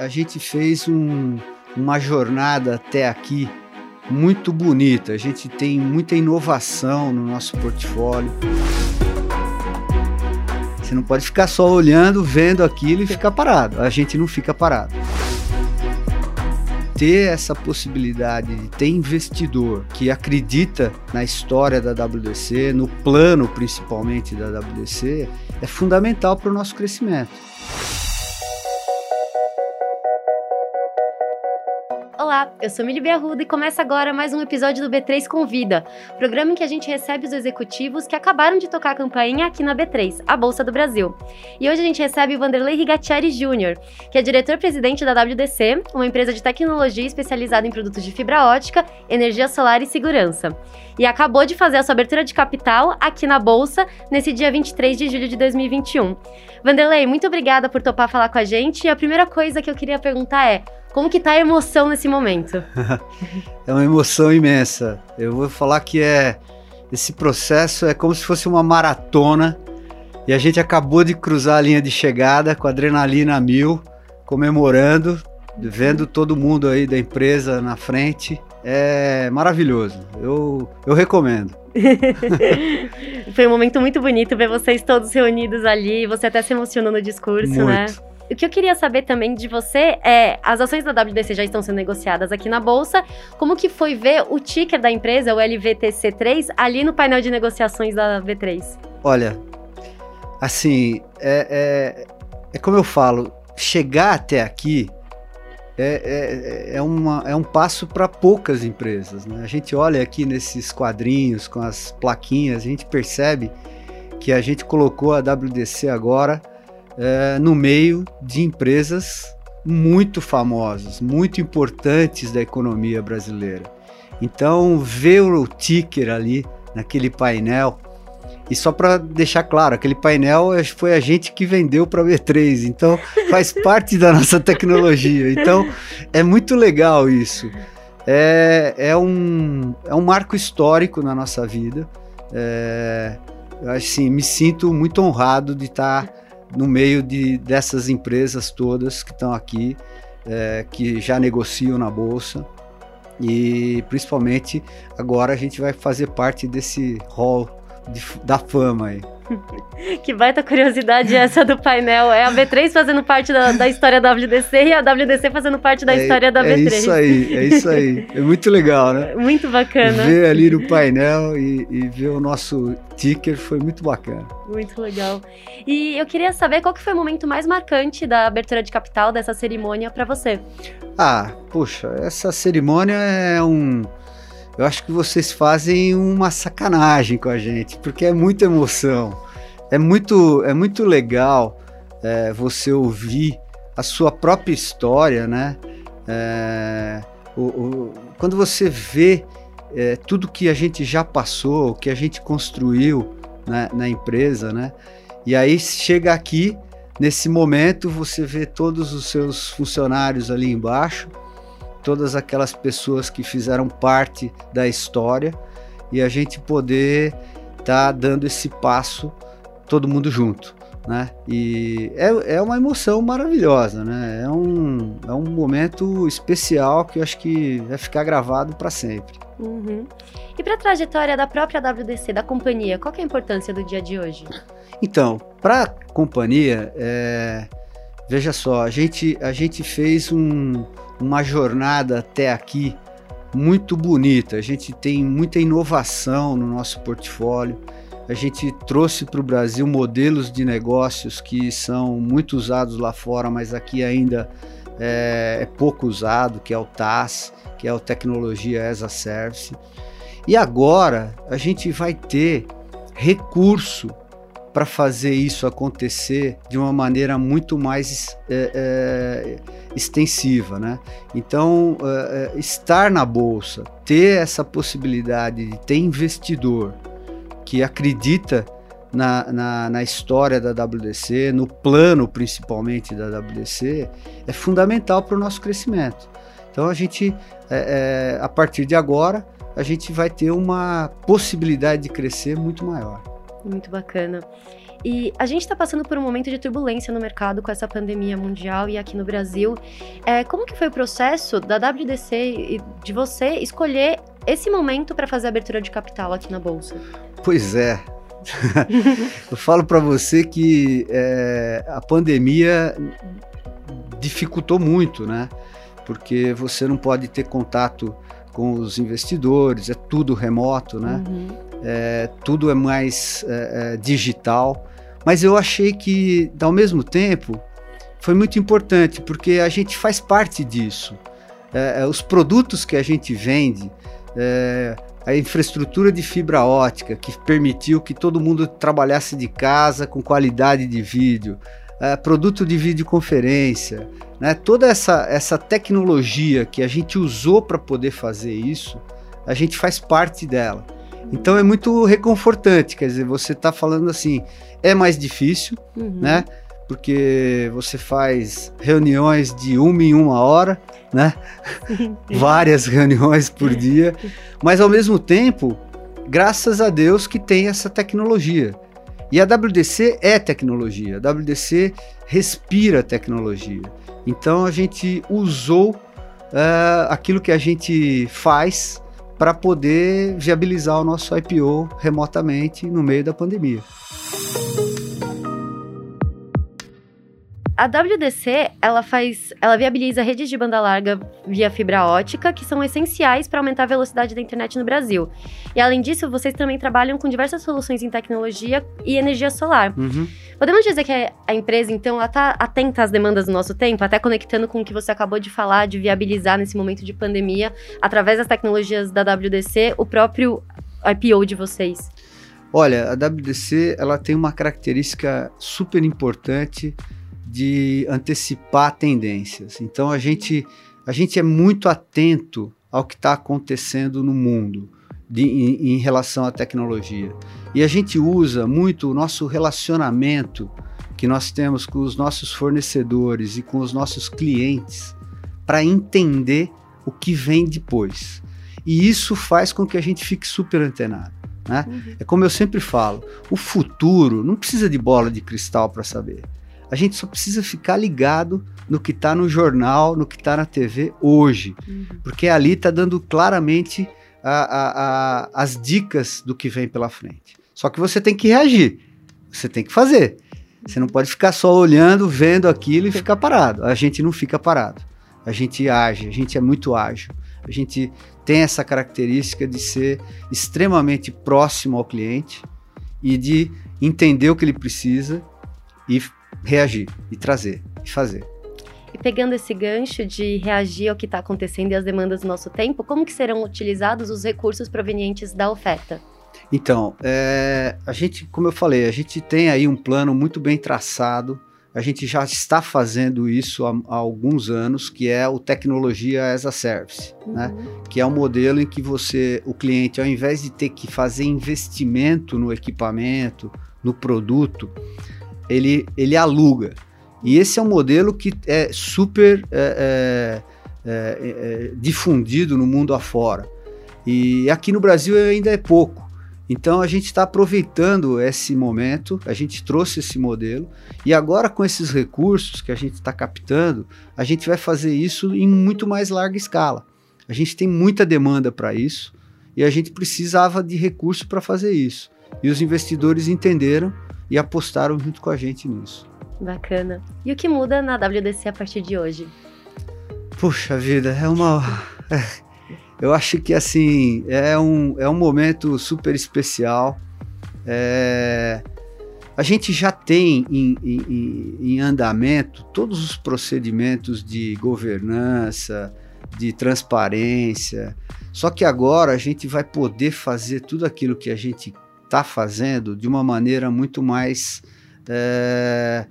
a gente fez um, uma jornada até aqui muito bonita. A gente tem muita inovação no nosso portfólio. Você não pode ficar só olhando, vendo aquilo e ficar parado. A gente não fica parado. Ter essa possibilidade de ter investidor que acredita na história da WDC, no plano principalmente da WDC, é fundamental para o nosso crescimento. Olá, eu sou Mili Arruda e começa agora mais um episódio do B3 Convida, programa em que a gente recebe os executivos que acabaram de tocar a campainha aqui na B3, a Bolsa do Brasil. E hoje a gente recebe o Vanderlei Rigatieri Jr., que é diretor-presidente da WDC, uma empresa de tecnologia especializada em produtos de fibra ótica, energia solar e segurança. E acabou de fazer a sua abertura de capital aqui na Bolsa nesse dia 23 de julho de 2021. Vanderlei, muito obrigada por topar falar com a gente. E a primeira coisa que eu queria perguntar é: como que tá a emoção nesse momento? é uma emoção imensa. Eu vou falar que é esse processo é como se fosse uma maratona e a gente acabou de cruzar a linha de chegada com adrenalina mil, comemorando, vendo todo mundo aí da empresa na frente. É maravilhoso. Eu, eu recomendo. Foi um momento muito bonito ver vocês todos reunidos ali. Você até se emocionou no discurso, muito. né? O que eu queria saber também de você é, as ações da WDC já estão sendo negociadas aqui na bolsa. Como que foi ver o ticker da empresa, o LVTC3, ali no painel de negociações da V3? Olha, assim, é, é, é como eu falo, chegar até aqui é, é, é, uma, é um passo para poucas empresas. Né? A gente olha aqui nesses quadrinhos com as plaquinhas, a gente percebe que a gente colocou a WDC agora é, no meio de empresas muito famosas, muito importantes da economia brasileira. Então, ver o ticker ali naquele painel, e só para deixar claro, aquele painel foi a gente que vendeu para a B3, então faz parte da nossa tecnologia. Então, é muito legal isso. É, é, um, é um marco histórico na nossa vida. É, assim, me sinto muito honrado de estar tá no meio de, dessas empresas todas que estão aqui, é, que já negociam na bolsa. E principalmente agora a gente vai fazer parte desse hall de, da fama aí. que baita curiosidade essa do painel. É a B3 fazendo parte da, da história da WDC e a WDC fazendo parte da é, história da B3. É isso aí, é isso aí. É muito legal, né? Muito bacana. Ver ali no painel e, e ver o nosso ticker foi muito bacana. Muito legal. E eu queria saber qual que foi o momento mais marcante da abertura de capital dessa cerimônia para você. Ah, puxa, essa cerimônia é um eu acho que vocês fazem uma sacanagem com a gente, porque é muita emoção. É muito, é muito legal é, você ouvir a sua própria história, né? É, o, o, quando você vê é, tudo que a gente já passou, que a gente construiu né, na empresa, né? E aí chega aqui, nesse momento, você vê todos os seus funcionários ali embaixo, todas aquelas pessoas que fizeram parte da história e a gente poder estar tá dando esse passo todo mundo junto. Né? E é, é uma emoção maravilhosa, né? É um, é um momento especial que eu acho que vai ficar gravado para sempre. Uhum. E para a trajetória da própria WDC, da companhia, qual é a importância do dia de hoje? Então, para a companhia, é, veja só, a gente, a gente fez um, uma jornada até aqui muito bonita. A gente tem muita inovação no nosso portfólio. A gente trouxe para o Brasil modelos de negócios que são muito usados lá fora, mas aqui ainda é, é pouco usado, que é o TAS, que é o Tecnologia as a Service. E agora a gente vai ter recurso para fazer isso acontecer de uma maneira muito mais é, é, extensiva, né? Então, é, é, estar na bolsa, ter essa possibilidade de ter investidor que acredita na, na, na, história da WDC, no plano principalmente da WDC, é fundamental para o nosso crescimento. Então, a gente, é, é, a partir de agora, a gente vai ter uma possibilidade de crescer muito maior. Muito bacana. E a gente está passando por um momento de turbulência no mercado com essa pandemia mundial e aqui no Brasil. É, como que foi o processo da WDC e de você escolher esse momento para fazer a abertura de capital aqui na Bolsa? Pois é. Eu falo para você que é, a pandemia dificultou muito, né? Porque você não pode ter contato com os investidores, é tudo remoto, né? Uhum. É, tudo é mais é, é, digital. Mas eu achei que, ao mesmo tempo, foi muito importante, porque a gente faz parte disso. É, é, os produtos que a gente vende, é, a infraestrutura de fibra ótica que permitiu que todo mundo trabalhasse de casa com qualidade de vídeo, é, produto de videoconferência, né? toda essa, essa tecnologia que a gente usou para poder fazer isso, a gente faz parte dela. Então é muito reconfortante, quer dizer, você está falando assim, é mais difícil, uhum. né? Porque você faz reuniões de uma em uma hora, né? Várias reuniões por dia, mas ao mesmo tempo, graças a Deus que tem essa tecnologia. E a WDC é tecnologia, a WDC respira tecnologia. Então a gente usou uh, aquilo que a gente faz para poder viabilizar o nosso IPO remotamente no meio da pandemia. A WDC, ela faz, ela viabiliza redes de banda larga via fibra ótica, que são essenciais para aumentar a velocidade da internet no Brasil. E além disso, vocês também trabalham com diversas soluções em tecnologia e energia solar. Uhum. Podemos dizer que a empresa, então, ela está atenta às demandas do nosso tempo, até conectando com o que você acabou de falar, de viabilizar nesse momento de pandemia, através das tecnologias da WDC, o próprio IPO de vocês. Olha, a WDC ela tem uma característica super importante de antecipar tendências. Então a gente, a gente é muito atento ao que está acontecendo no mundo de, em, em, relação à tecnologia. E a gente usa muito o nosso relacionamento que nós temos com os nossos fornecedores e com os nossos clientes para entender o que vem depois. E isso faz com que a gente fique super antenado. Né? Uhum. É como eu sempre falo: o futuro não precisa de bola de cristal para saber. A gente só precisa ficar ligado no que está no jornal, no que está na TV hoje, uhum. porque ali está dando claramente a, a, a, as dicas do que vem pela frente. Só que você tem que reagir, você tem que fazer. Você não pode ficar só olhando, vendo aquilo e ficar parado. A gente não fica parado. A gente age, a gente é muito ágil. A gente tem essa característica de ser extremamente próximo ao cliente e de entender o que ele precisa e reagir e trazer e fazer. E pegando esse gancho de reagir ao que está acontecendo e às demandas do nosso tempo, como que serão utilizados os recursos provenientes da oferta? Então, é, a gente, como eu falei, a gente tem aí um plano muito bem traçado. A gente já está fazendo isso há, há alguns anos, que é o tecnologia as a service, uhum. né? Que é um modelo em que você, o cliente, ao invés de ter que fazer investimento no equipamento, no produto, ele, ele aluga. E esse é um modelo que é super é, é, é, é, difundido no mundo afora. E aqui no Brasil ainda é pouco. Então a gente está aproveitando esse momento, a gente trouxe esse modelo, e agora com esses recursos que a gente está captando, a gente vai fazer isso em muito mais larga escala. A gente tem muita demanda para isso e a gente precisava de recurso para fazer isso. E os investidores entenderam e apostaram junto com a gente nisso. Bacana. E o que muda na WDC a partir de hoje? Puxa vida, é uma. É, eu acho que assim, é um, é um momento super especial. É, a gente já tem em, em, em andamento todos os procedimentos de governança, de transparência. Só que agora a gente vai poder fazer tudo aquilo que a gente está fazendo de uma maneira muito mais é,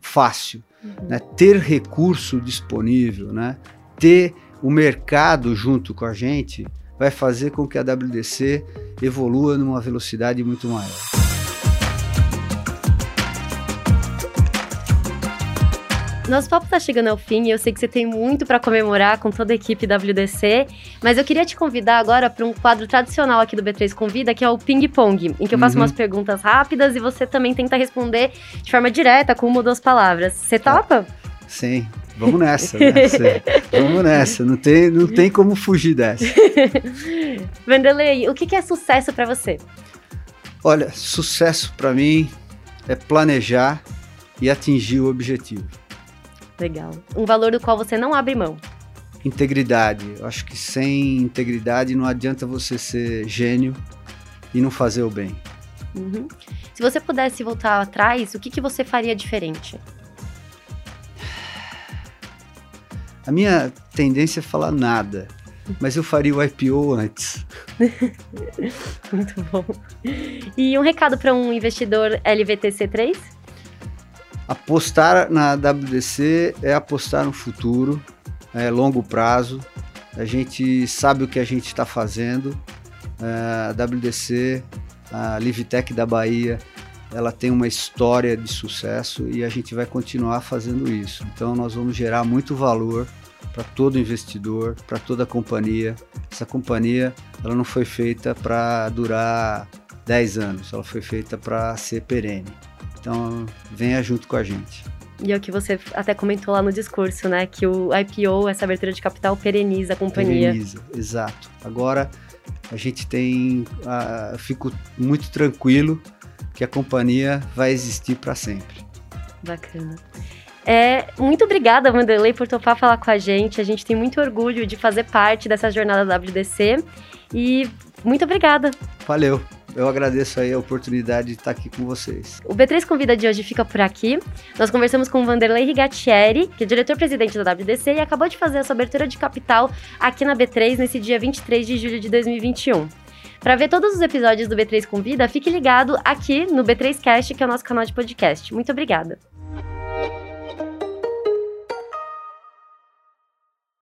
fácil. Uhum. Né? Ter recurso disponível, né? ter o mercado junto com a gente, vai fazer com que a WDC evolua numa velocidade muito maior. Nosso papo está chegando ao fim e eu sei que você tem muito para comemorar com toda a equipe WDC, mas eu queria te convidar agora para um quadro tradicional aqui do B3 Convida, que é o Ping Pong, em que eu faço uhum. umas perguntas rápidas e você também tenta responder de forma direta, com uma ou duas palavras. Você tá. topa? Sim, vamos nessa, né? vamos nessa, não tem, não tem como fugir dessa. Vanderlei, o que é sucesso para você? Olha, sucesso para mim é planejar e atingir o objetivo. Legal. Um valor do qual você não abre mão. Integridade. Eu acho que sem integridade não adianta você ser gênio e não fazer o bem. Uhum. Se você pudesse voltar atrás, o que, que você faria diferente? A minha tendência é falar nada, mas eu faria o IPO antes. Muito bom. E um recado para um investidor LVTC3? Apostar na WDC é apostar no futuro, é longo prazo. A gente sabe o que a gente está fazendo. É, a WDC, a Livtech da Bahia, ela tem uma história de sucesso e a gente vai continuar fazendo isso. Então nós vamos gerar muito valor para todo investidor, para toda companhia. Essa companhia, ela não foi feita para durar 10 anos, ela foi feita para ser perene. Então, venha junto com a gente. E é o que você até comentou lá no discurso, né? Que o IPO, essa abertura de capital, pereniza a companhia. Pereniza, exato. Agora, a gente tem. Uh, fico muito tranquilo que a companhia vai existir para sempre. Bacana. É, muito obrigada, Vanderlei, por topar falar com a gente. A gente tem muito orgulho de fazer parte dessa jornada da WDC. E muito obrigada. Valeu eu agradeço aí a oportunidade de estar aqui com vocês. O B3 Convida de hoje fica por aqui. Nós conversamos com o Vanderlei Rigatieri, que é diretor-presidente da WDC e acabou de fazer a sua abertura de capital aqui na B3 nesse dia 23 de julho de 2021. Para ver todos os episódios do B3 Convida, fique ligado aqui no B3Cast, que é o nosso canal de podcast. Muito obrigada.